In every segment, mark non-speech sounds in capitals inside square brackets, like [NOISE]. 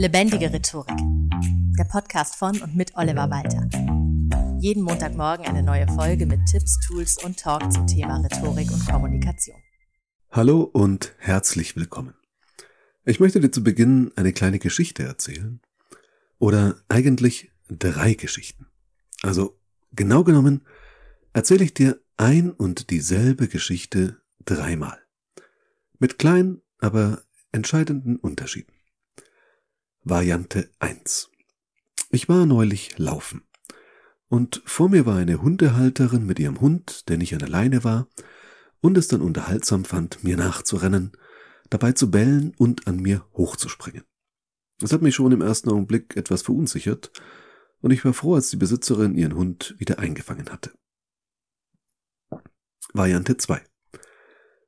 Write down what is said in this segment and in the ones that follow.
Lebendige Rhetorik. Der Podcast von und mit Oliver Walter. Jeden Montagmorgen eine neue Folge mit Tipps, Tools und Talk zum Thema Rhetorik und Kommunikation. Hallo und herzlich willkommen. Ich möchte dir zu Beginn eine kleine Geschichte erzählen. Oder eigentlich drei Geschichten. Also genau genommen erzähle ich dir ein und dieselbe Geschichte dreimal. Mit kleinen, aber entscheidenden Unterschieden. Variante 1. Ich war neulich laufen. Und vor mir war eine Hundehalterin mit ihrem Hund, der nicht an der Leine war, und es dann unterhaltsam fand, mir nachzurennen, dabei zu bellen und an mir hochzuspringen. Das hat mich schon im ersten Augenblick etwas verunsichert, und ich war froh, als die Besitzerin ihren Hund wieder eingefangen hatte. Variante 2.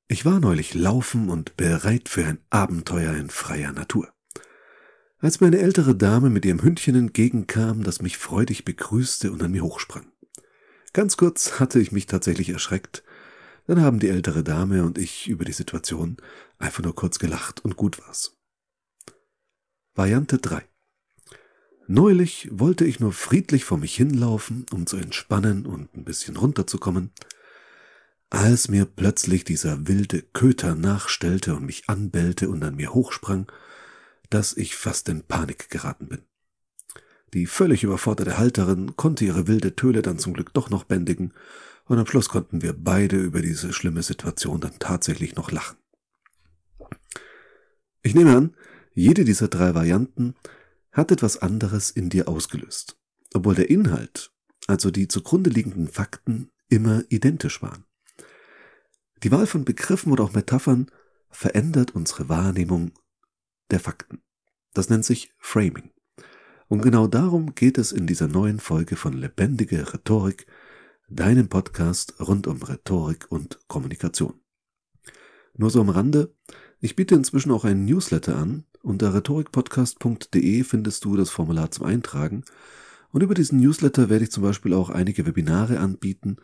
Ich war neulich laufen und bereit für ein Abenteuer in freier Natur. Als mir eine ältere Dame mit ihrem Hündchen entgegenkam, das mich freudig begrüßte und an mir hochsprang. Ganz kurz hatte ich mich tatsächlich erschreckt, dann haben die ältere Dame und ich über die Situation einfach nur kurz gelacht und gut war's. Variante 3 Neulich wollte ich nur friedlich vor mich hinlaufen, um zu entspannen und ein bisschen runterzukommen, als mir plötzlich dieser wilde Köter nachstellte und mich anbellte und an mir hochsprang, dass ich fast in Panik geraten bin. Die völlig überforderte Halterin konnte ihre wilde Töle dann zum Glück doch noch bändigen, und am Schluss konnten wir beide über diese schlimme Situation dann tatsächlich noch lachen. Ich nehme an, jede dieser drei Varianten hat etwas anderes in dir ausgelöst, obwohl der Inhalt, also die zugrunde liegenden Fakten, immer identisch waren. Die Wahl von Begriffen oder auch Metaphern verändert unsere Wahrnehmung der Fakten. Das nennt sich Framing. Und genau darum geht es in dieser neuen Folge von Lebendige Rhetorik, deinem Podcast rund um Rhetorik und Kommunikation. Nur so am Rande, ich biete inzwischen auch einen Newsletter an. Unter rhetorikpodcast.de findest du das Formular zum Eintragen. Und über diesen Newsletter werde ich zum Beispiel auch einige Webinare anbieten,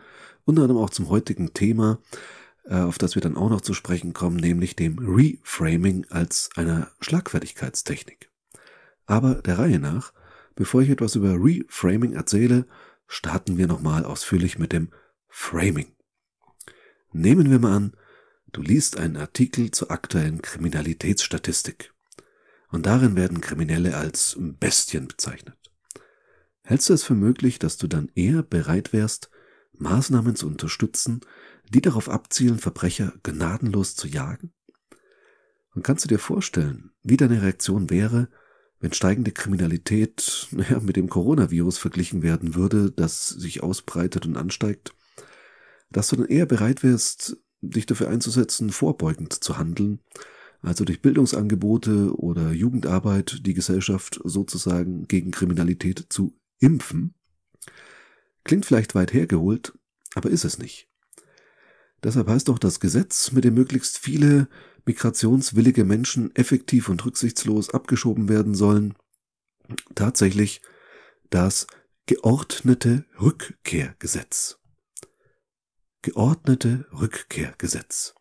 unter anderem auch zum heutigen Thema, auf das wir dann auch noch zu sprechen kommen, nämlich dem Reframing als einer Schlagfertigkeitstechnik. Aber der Reihe nach, bevor ich etwas über Reframing erzähle, starten wir nochmal ausführlich mit dem Framing. Nehmen wir mal an, du liest einen Artikel zur aktuellen Kriminalitätsstatistik. Und darin werden Kriminelle als Bestien bezeichnet. Hältst du es für möglich, dass du dann eher bereit wärst, Maßnahmen zu unterstützen, die darauf abzielen, Verbrecher gnadenlos zu jagen? Und kannst du dir vorstellen, wie deine Reaktion wäre, wenn steigende Kriminalität [LAUGHS] naja, mit dem Coronavirus verglichen werden würde, das sich ausbreitet und ansteigt, dass du dann eher bereit wärst, dich dafür einzusetzen, vorbeugend zu handeln, also durch Bildungsangebote oder Jugendarbeit die Gesellschaft sozusagen gegen Kriminalität zu impfen? Klingt vielleicht weit hergeholt, aber ist es nicht. Deshalb heißt auch das Gesetz, mit dem möglichst viele migrationswillige Menschen effektiv und rücksichtslos abgeschoben werden sollen, tatsächlich das geordnete Rückkehrgesetz. Geordnete Rückkehrgesetz.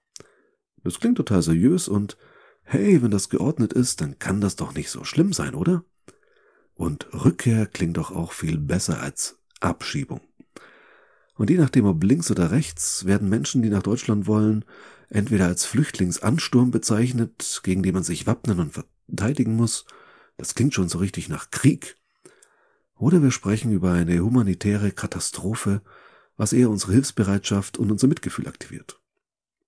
Das klingt total seriös und hey, wenn das geordnet ist, dann kann das doch nicht so schlimm sein, oder? Und Rückkehr klingt doch auch viel besser als Abschiebung. Und je nachdem, ob links oder rechts, werden Menschen, die nach Deutschland wollen, entweder als Flüchtlingsansturm bezeichnet, gegen den man sich wappnen und verteidigen muss, das klingt schon so richtig nach Krieg, oder wir sprechen über eine humanitäre Katastrophe, was eher unsere Hilfsbereitschaft und unser Mitgefühl aktiviert.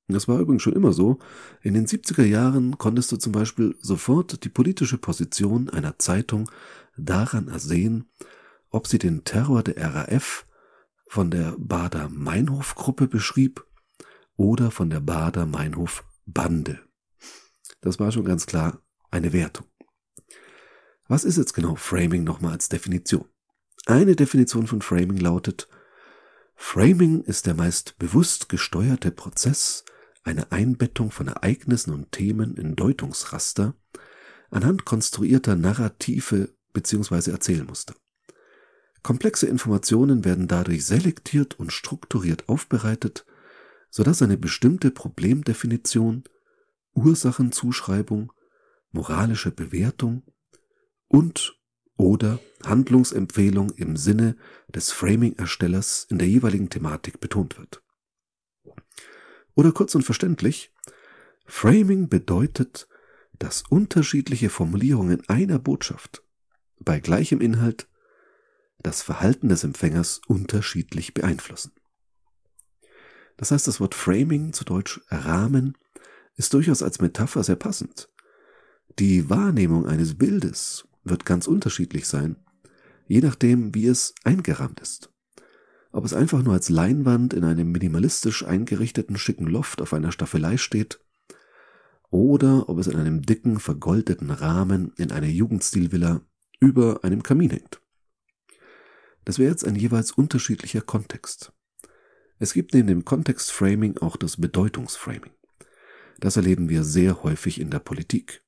Das war übrigens schon immer so. In den 70er Jahren konntest du zum Beispiel sofort die politische Position einer Zeitung daran ersehen, ob sie den Terror der RAF von der Bader-Meinhof-Gruppe beschrieb oder von der Bader-Meinhof-Bande. Das war schon ganz klar eine Wertung. Was ist jetzt genau Framing nochmal als Definition? Eine Definition von Framing lautet, Framing ist der meist bewusst gesteuerte Prozess einer Einbettung von Ereignissen und Themen in Deutungsraster anhand konstruierter Narrative bzw. Erzählmuster. Komplexe Informationen werden dadurch selektiert und strukturiert aufbereitet, sodass eine bestimmte Problemdefinition, Ursachenzuschreibung, moralische Bewertung und oder Handlungsempfehlung im Sinne des Framing-Erstellers in der jeweiligen Thematik betont wird. Oder kurz und verständlich, Framing bedeutet, dass unterschiedliche Formulierungen einer Botschaft bei gleichem Inhalt das Verhalten des Empfängers unterschiedlich beeinflussen. Das heißt, das Wort Framing, zu Deutsch Rahmen, ist durchaus als Metapher sehr passend. Die Wahrnehmung eines Bildes wird ganz unterschiedlich sein, je nachdem, wie es eingerahmt ist. Ob es einfach nur als Leinwand in einem minimalistisch eingerichteten schicken Loft auf einer Staffelei steht, oder ob es in einem dicken, vergoldeten Rahmen in einer Jugendstilvilla über einem Kamin hängt. Das wäre jetzt ein jeweils unterschiedlicher Kontext. Es gibt neben dem Kontextframing auch das Bedeutungsframing. Das erleben wir sehr häufig in der Politik.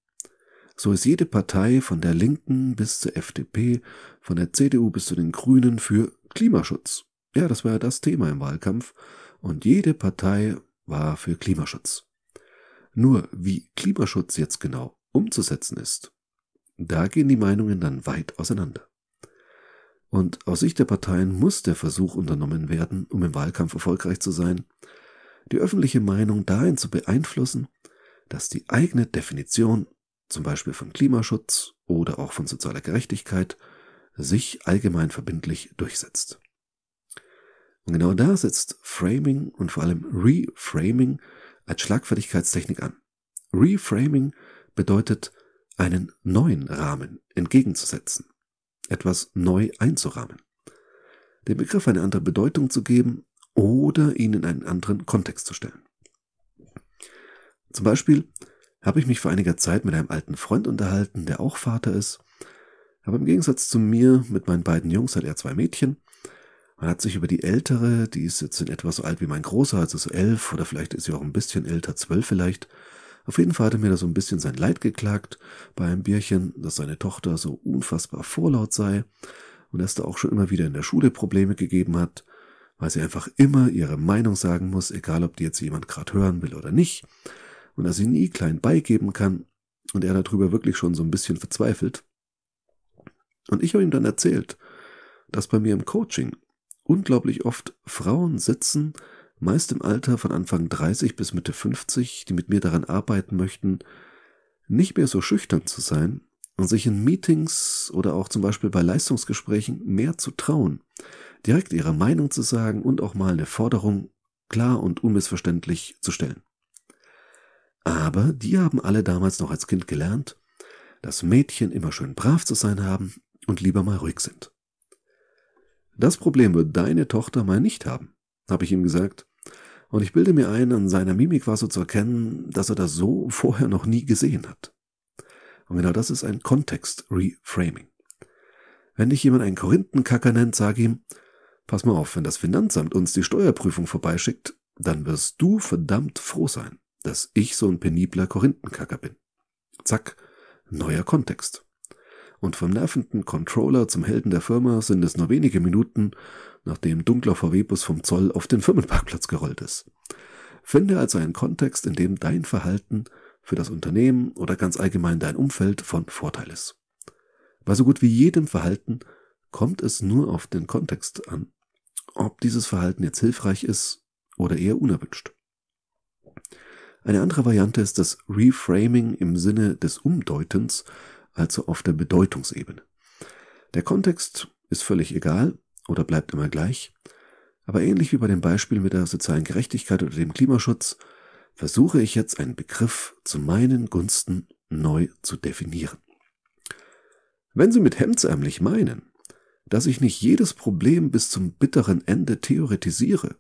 So ist jede Partei von der Linken bis zur FDP, von der CDU bis zu den Grünen für Klimaschutz. Ja, das war ja das Thema im Wahlkampf. Und jede Partei war für Klimaschutz. Nur wie Klimaschutz jetzt genau umzusetzen ist, da gehen die Meinungen dann weit auseinander. Und aus Sicht der Parteien muss der Versuch unternommen werden, um im Wahlkampf erfolgreich zu sein, die öffentliche Meinung dahin zu beeinflussen, dass die eigene Definition, zum Beispiel von Klimaschutz oder auch von sozialer Gerechtigkeit, sich allgemein verbindlich durchsetzt. Und genau da setzt Framing und vor allem Reframing als Schlagfertigkeitstechnik an. Reframing bedeutet, einen neuen Rahmen entgegenzusetzen etwas neu einzurahmen, dem Begriff eine andere Bedeutung zu geben oder ihn in einen anderen Kontext zu stellen. Zum Beispiel habe ich mich vor einiger Zeit mit einem alten Freund unterhalten, der auch Vater ist, aber im Gegensatz zu mir mit meinen beiden Jungs hat er zwei Mädchen. Man hat sich über die ältere, die ist jetzt in etwa so alt wie mein Großer, also so elf oder vielleicht ist sie auch ein bisschen älter, zwölf vielleicht, auf jeden Fall hat er mir da so ein bisschen sein Leid geklagt bei einem Bierchen, dass seine Tochter so unfassbar vorlaut sei und dass da auch schon immer wieder in der Schule Probleme gegeben hat, weil sie einfach immer ihre Meinung sagen muss, egal ob die jetzt jemand gerade hören will oder nicht, und dass sie nie klein beigeben kann und er darüber wirklich schon so ein bisschen verzweifelt. Und ich habe ihm dann erzählt, dass bei mir im Coaching unglaublich oft Frauen sitzen, meist im Alter von Anfang 30 bis Mitte 50, die mit mir daran arbeiten möchten, nicht mehr so schüchtern zu sein und sich in Meetings oder auch zum Beispiel bei Leistungsgesprächen mehr zu trauen, direkt ihre Meinung zu sagen und auch mal eine Forderung klar und unmissverständlich zu stellen. Aber die haben alle damals noch als Kind gelernt, dass Mädchen immer schön brav zu sein haben und lieber mal ruhig sind. Das Problem wird deine Tochter mal nicht haben, habe ich ihm gesagt, und ich bilde mir ein, an seiner Mimik war so zu erkennen, dass er das so vorher noch nie gesehen hat. Und genau das ist ein Kontext-Reframing. Wenn dich jemand einen Korinthenkacker nennt, sag ihm, pass mal auf, wenn das Finanzamt uns die Steuerprüfung vorbeischickt, dann wirst du verdammt froh sein, dass ich so ein penibler Korinthenkacker bin. Zack, neuer Kontext. Und vom nervenden Controller zum Helden der Firma sind es nur wenige Minuten nachdem dunkler VW-Bus vom Zoll auf den Firmenparkplatz gerollt ist. Finde also einen Kontext, in dem dein Verhalten für das Unternehmen oder ganz allgemein dein Umfeld von Vorteil ist. Bei so gut wie jedem Verhalten kommt es nur auf den Kontext an, ob dieses Verhalten jetzt hilfreich ist oder eher unerwünscht. Eine andere Variante ist das Reframing im Sinne des Umdeutens, also auf der Bedeutungsebene. Der Kontext ist völlig egal, oder bleibt immer gleich. Aber ähnlich wie bei dem Beispiel mit der sozialen Gerechtigkeit oder dem Klimaschutz, versuche ich jetzt einen Begriff zu meinen Gunsten neu zu definieren. Wenn Sie mit hemdsärmlich meinen, dass ich nicht jedes Problem bis zum bitteren Ende theoretisiere,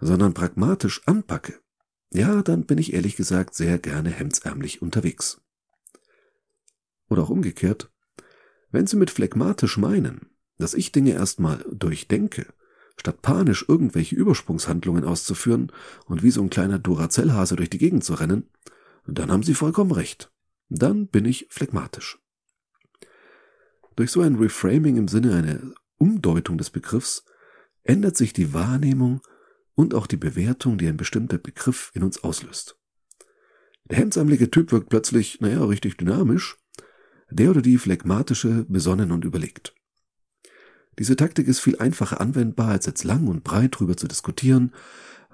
sondern pragmatisch anpacke, ja, dann bin ich ehrlich gesagt sehr gerne hemdsärmlich unterwegs. Oder auch umgekehrt, wenn Sie mit phlegmatisch meinen, dass ich Dinge erstmal durchdenke, statt panisch irgendwelche Übersprungshandlungen auszuführen und wie so ein kleiner Duracell-Hase durch die Gegend zu rennen, dann haben Sie vollkommen recht. Dann bin ich phlegmatisch. Durch so ein Reframing im Sinne einer Umdeutung des Begriffs ändert sich die Wahrnehmung und auch die Bewertung, die ein bestimmter Begriff in uns auslöst. Der hemdsärmelige Typ wirkt plötzlich, naja, richtig dynamisch, Der oder die phlegmatische, besonnen und überlegt. Diese Taktik ist viel einfacher anwendbar, als jetzt lang und breit drüber zu diskutieren,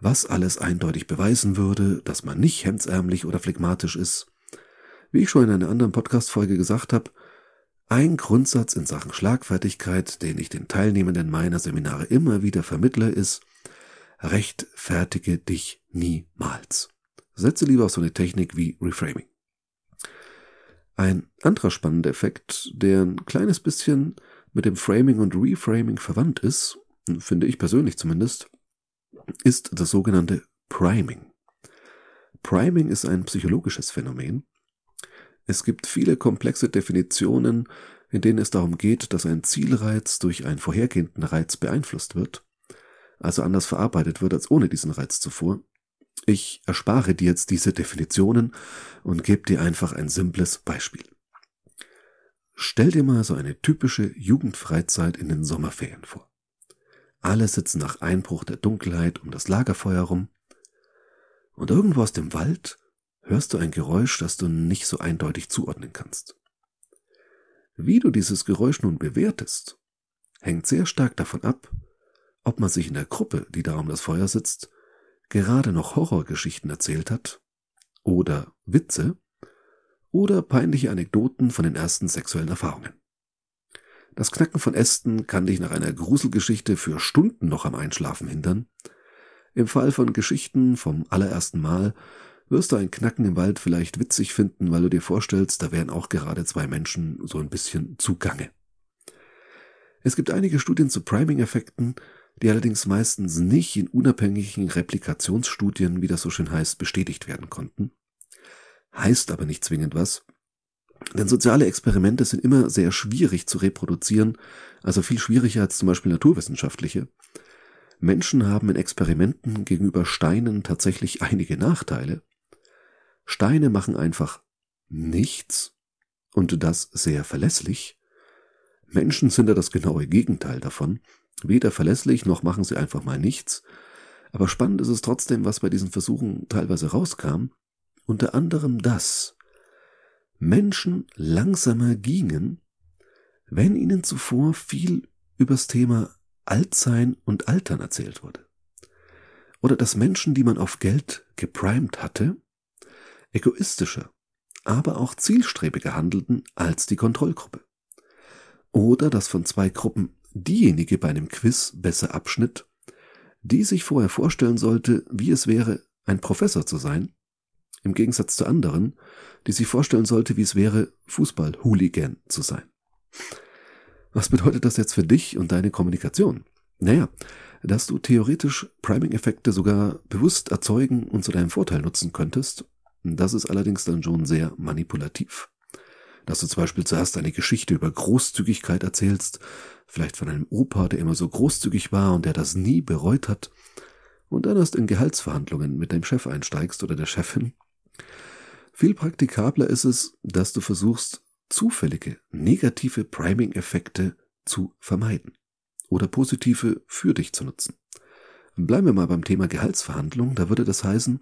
was alles eindeutig beweisen würde, dass man nicht hemdsärmlich oder phlegmatisch ist. Wie ich schon in einer anderen Podcast-Folge gesagt habe, ein Grundsatz in Sachen Schlagfertigkeit, den ich den Teilnehmenden meiner Seminare immer wieder vermittle, ist, rechtfertige dich niemals. Setze lieber auf so eine Technik wie Reframing. Ein anderer spannender Effekt, der ein kleines bisschen mit dem Framing und Reframing verwandt ist, finde ich persönlich zumindest, ist das sogenannte Priming. Priming ist ein psychologisches Phänomen. Es gibt viele komplexe Definitionen, in denen es darum geht, dass ein Zielreiz durch einen vorhergehenden Reiz beeinflusst wird, also anders verarbeitet wird als ohne diesen Reiz zuvor. Ich erspare dir jetzt diese Definitionen und gebe dir einfach ein simples Beispiel. Stell dir mal so eine typische Jugendfreizeit in den Sommerferien vor. Alle sitzen nach Einbruch der Dunkelheit um das Lagerfeuer rum. Und irgendwo aus dem Wald hörst du ein Geräusch, das du nicht so eindeutig zuordnen kannst. Wie du dieses Geräusch nun bewertest, hängt sehr stark davon ab, ob man sich in der Gruppe, die da um das Feuer sitzt, gerade noch Horrorgeschichten erzählt hat oder Witze oder peinliche Anekdoten von den ersten sexuellen Erfahrungen. Das Knacken von Ästen kann dich nach einer Gruselgeschichte für Stunden noch am Einschlafen hindern. Im Fall von Geschichten vom allerersten Mal wirst du ein Knacken im Wald vielleicht witzig finden, weil du dir vorstellst, da wären auch gerade zwei Menschen so ein bisschen zugange. Es gibt einige Studien zu Priming-Effekten, die allerdings meistens nicht in unabhängigen Replikationsstudien, wie das so schön heißt, bestätigt werden konnten. Heißt aber nicht zwingend was, denn soziale Experimente sind immer sehr schwierig zu reproduzieren, also viel schwieriger als zum Beispiel naturwissenschaftliche. Menschen haben in Experimenten gegenüber Steinen tatsächlich einige Nachteile. Steine machen einfach nichts und das sehr verlässlich. Menschen sind ja das genaue Gegenteil davon. Weder verlässlich noch machen sie einfach mal nichts. Aber spannend ist es trotzdem, was bei diesen Versuchen teilweise rauskam. Unter anderem das, Menschen langsamer gingen, wenn ihnen zuvor viel übers Thema Altsein und Altern erzählt wurde. Oder dass Menschen, die man auf Geld geprimed hatte, egoistischer, aber auch zielstrebiger handelten als die Kontrollgruppe. Oder dass von zwei Gruppen diejenige bei einem Quiz besser abschnitt, die sich vorher vorstellen sollte, wie es wäre, ein Professor zu sein, im Gegensatz zu anderen, die sich vorstellen sollte, wie es wäre, Fußball-Hooligan zu sein. Was bedeutet das jetzt für dich und deine Kommunikation? Naja, dass du theoretisch Priming-Effekte sogar bewusst erzeugen und zu deinem Vorteil nutzen könntest. Das ist allerdings dann schon sehr manipulativ. Dass du zum Beispiel zuerst eine Geschichte über Großzügigkeit erzählst, vielleicht von einem Opa, der immer so großzügig war und der das nie bereut hat, und dann erst in Gehaltsverhandlungen mit deinem Chef einsteigst oder der Chefin viel praktikabler ist es, dass du versuchst, zufällige negative Priming-Effekte zu vermeiden oder positive für dich zu nutzen. Bleiben wir mal beim Thema Gehaltsverhandlung. Da würde das heißen,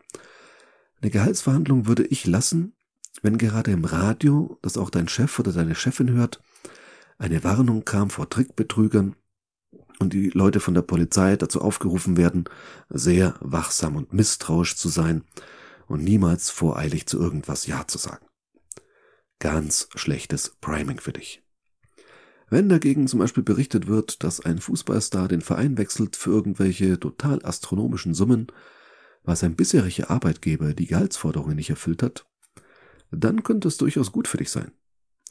eine Gehaltsverhandlung würde ich lassen, wenn gerade im Radio, das auch dein Chef oder deine Chefin hört, eine Warnung kam vor Trickbetrügern und die Leute von der Polizei dazu aufgerufen werden, sehr wachsam und misstrauisch zu sein und niemals voreilig zu irgendwas Ja zu sagen. Ganz schlechtes Priming für dich. Wenn dagegen zum Beispiel berichtet wird, dass ein Fußballstar den Verein wechselt für irgendwelche total astronomischen Summen, weil sein bisheriger Arbeitgeber die Gehaltsforderungen nicht erfüllt hat, dann könnte es durchaus gut für dich sein.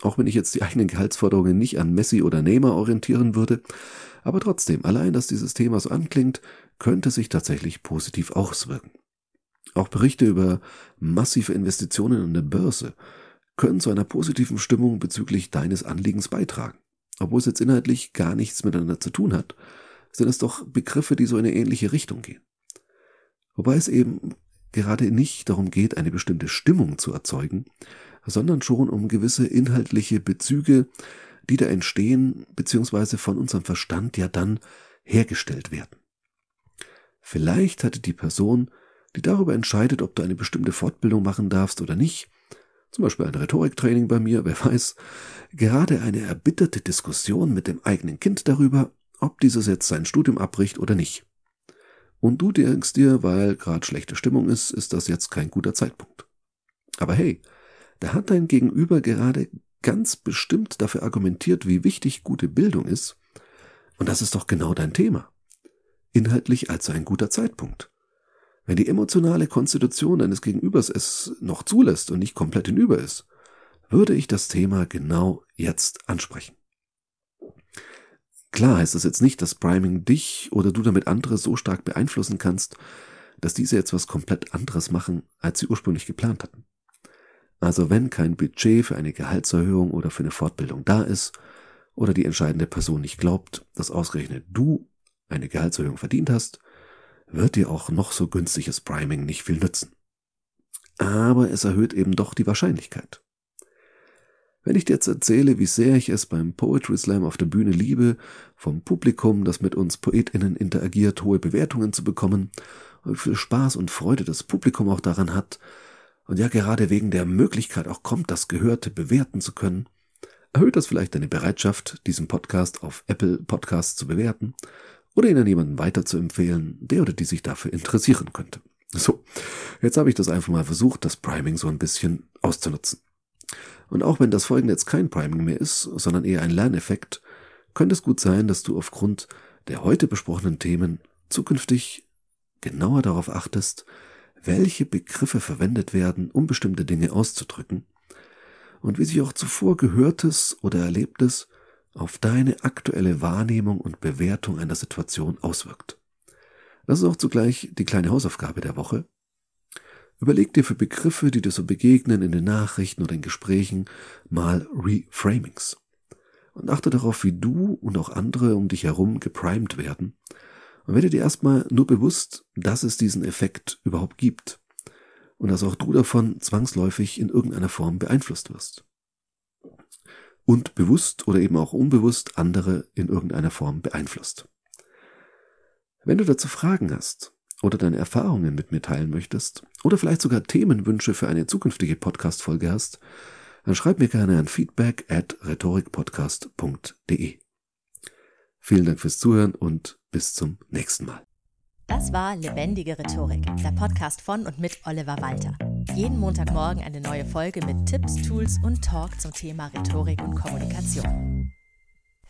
Auch wenn ich jetzt die eigenen Gehaltsforderungen nicht an Messi oder Neymar orientieren würde, aber trotzdem, allein, dass dieses Thema so anklingt, könnte sich tatsächlich positiv auswirken. Auch Berichte über massive Investitionen an der Börse können zu einer positiven Stimmung bezüglich deines Anliegens beitragen. Obwohl es jetzt inhaltlich gar nichts miteinander zu tun hat, sind es doch Begriffe, die so in eine ähnliche Richtung gehen. Wobei es eben gerade nicht darum geht, eine bestimmte Stimmung zu erzeugen, sondern schon um gewisse inhaltliche Bezüge, die da entstehen, beziehungsweise von unserem Verstand ja dann hergestellt werden. Vielleicht hatte die Person die darüber entscheidet, ob du eine bestimmte Fortbildung machen darfst oder nicht, zum Beispiel ein Rhetoriktraining bei mir, [LAUGHS] wer weiß, gerade eine erbitterte Diskussion mit dem eigenen Kind darüber, ob dieses jetzt sein Studium abbricht oder nicht. Und du denkst dir, weil gerade schlechte Stimmung ist, ist das jetzt kein guter Zeitpunkt. Aber hey, da hat dein Gegenüber gerade ganz bestimmt dafür argumentiert, wie wichtig gute Bildung ist. Und das ist doch genau dein Thema. Inhaltlich also ein guter Zeitpunkt. Wenn die emotionale Konstitution deines Gegenübers es noch zulässt und nicht komplett hinüber ist, würde ich das Thema genau jetzt ansprechen. Klar heißt das jetzt nicht, dass Priming dich oder du damit andere so stark beeinflussen kannst, dass diese jetzt was komplett anderes machen, als sie ursprünglich geplant hatten. Also wenn kein Budget für eine Gehaltserhöhung oder für eine Fortbildung da ist, oder die entscheidende Person nicht glaubt, dass ausgerechnet du eine Gehaltserhöhung verdient hast, wird dir auch noch so günstiges Priming nicht viel nützen. Aber es erhöht eben doch die Wahrscheinlichkeit. Wenn ich dir jetzt erzähle, wie sehr ich es beim Poetry Slam auf der Bühne liebe, vom Publikum, das mit uns PoetInnen interagiert, hohe Bewertungen zu bekommen, und wie viel Spaß und Freude das Publikum auch daran hat, und ja gerade wegen der Möglichkeit auch kommt, das Gehörte bewerten zu können, erhöht das vielleicht deine Bereitschaft, diesen Podcast auf Apple Podcasts zu bewerten oder ihn an jemanden weiter zu empfehlen, der oder die sich dafür interessieren könnte. So, jetzt habe ich das einfach mal versucht, das Priming so ein bisschen auszunutzen. Und auch wenn das folgende jetzt kein Priming mehr ist, sondern eher ein Lerneffekt, könnte es gut sein, dass du aufgrund der heute besprochenen Themen zukünftig genauer darauf achtest, welche Begriffe verwendet werden, um bestimmte Dinge auszudrücken und wie sich auch zuvor Gehörtes oder Erlebtes auf deine aktuelle Wahrnehmung und Bewertung einer Situation auswirkt. Das ist auch zugleich die kleine Hausaufgabe der Woche. Überleg dir für Begriffe, die dir so begegnen in den Nachrichten oder in Gesprächen, mal Reframings. Und achte darauf, wie du und auch andere um dich herum geprimed werden. Und werde dir erstmal nur bewusst, dass es diesen Effekt überhaupt gibt. Und dass auch du davon zwangsläufig in irgendeiner Form beeinflusst wirst und bewusst oder eben auch unbewusst andere in irgendeiner Form beeinflusst. Wenn du dazu Fragen hast oder deine Erfahrungen mit mir teilen möchtest oder vielleicht sogar Themenwünsche für eine zukünftige Podcast-Folge hast, dann schreib mir gerne an feedback at rhetorikpodcast.de. Vielen Dank fürs Zuhören und bis zum nächsten Mal. Das war Lebendige Rhetorik, der Podcast von und mit Oliver Walter. Jeden Montagmorgen eine neue Folge mit Tipps, Tools und Talk zum Thema Rhetorik und Kommunikation.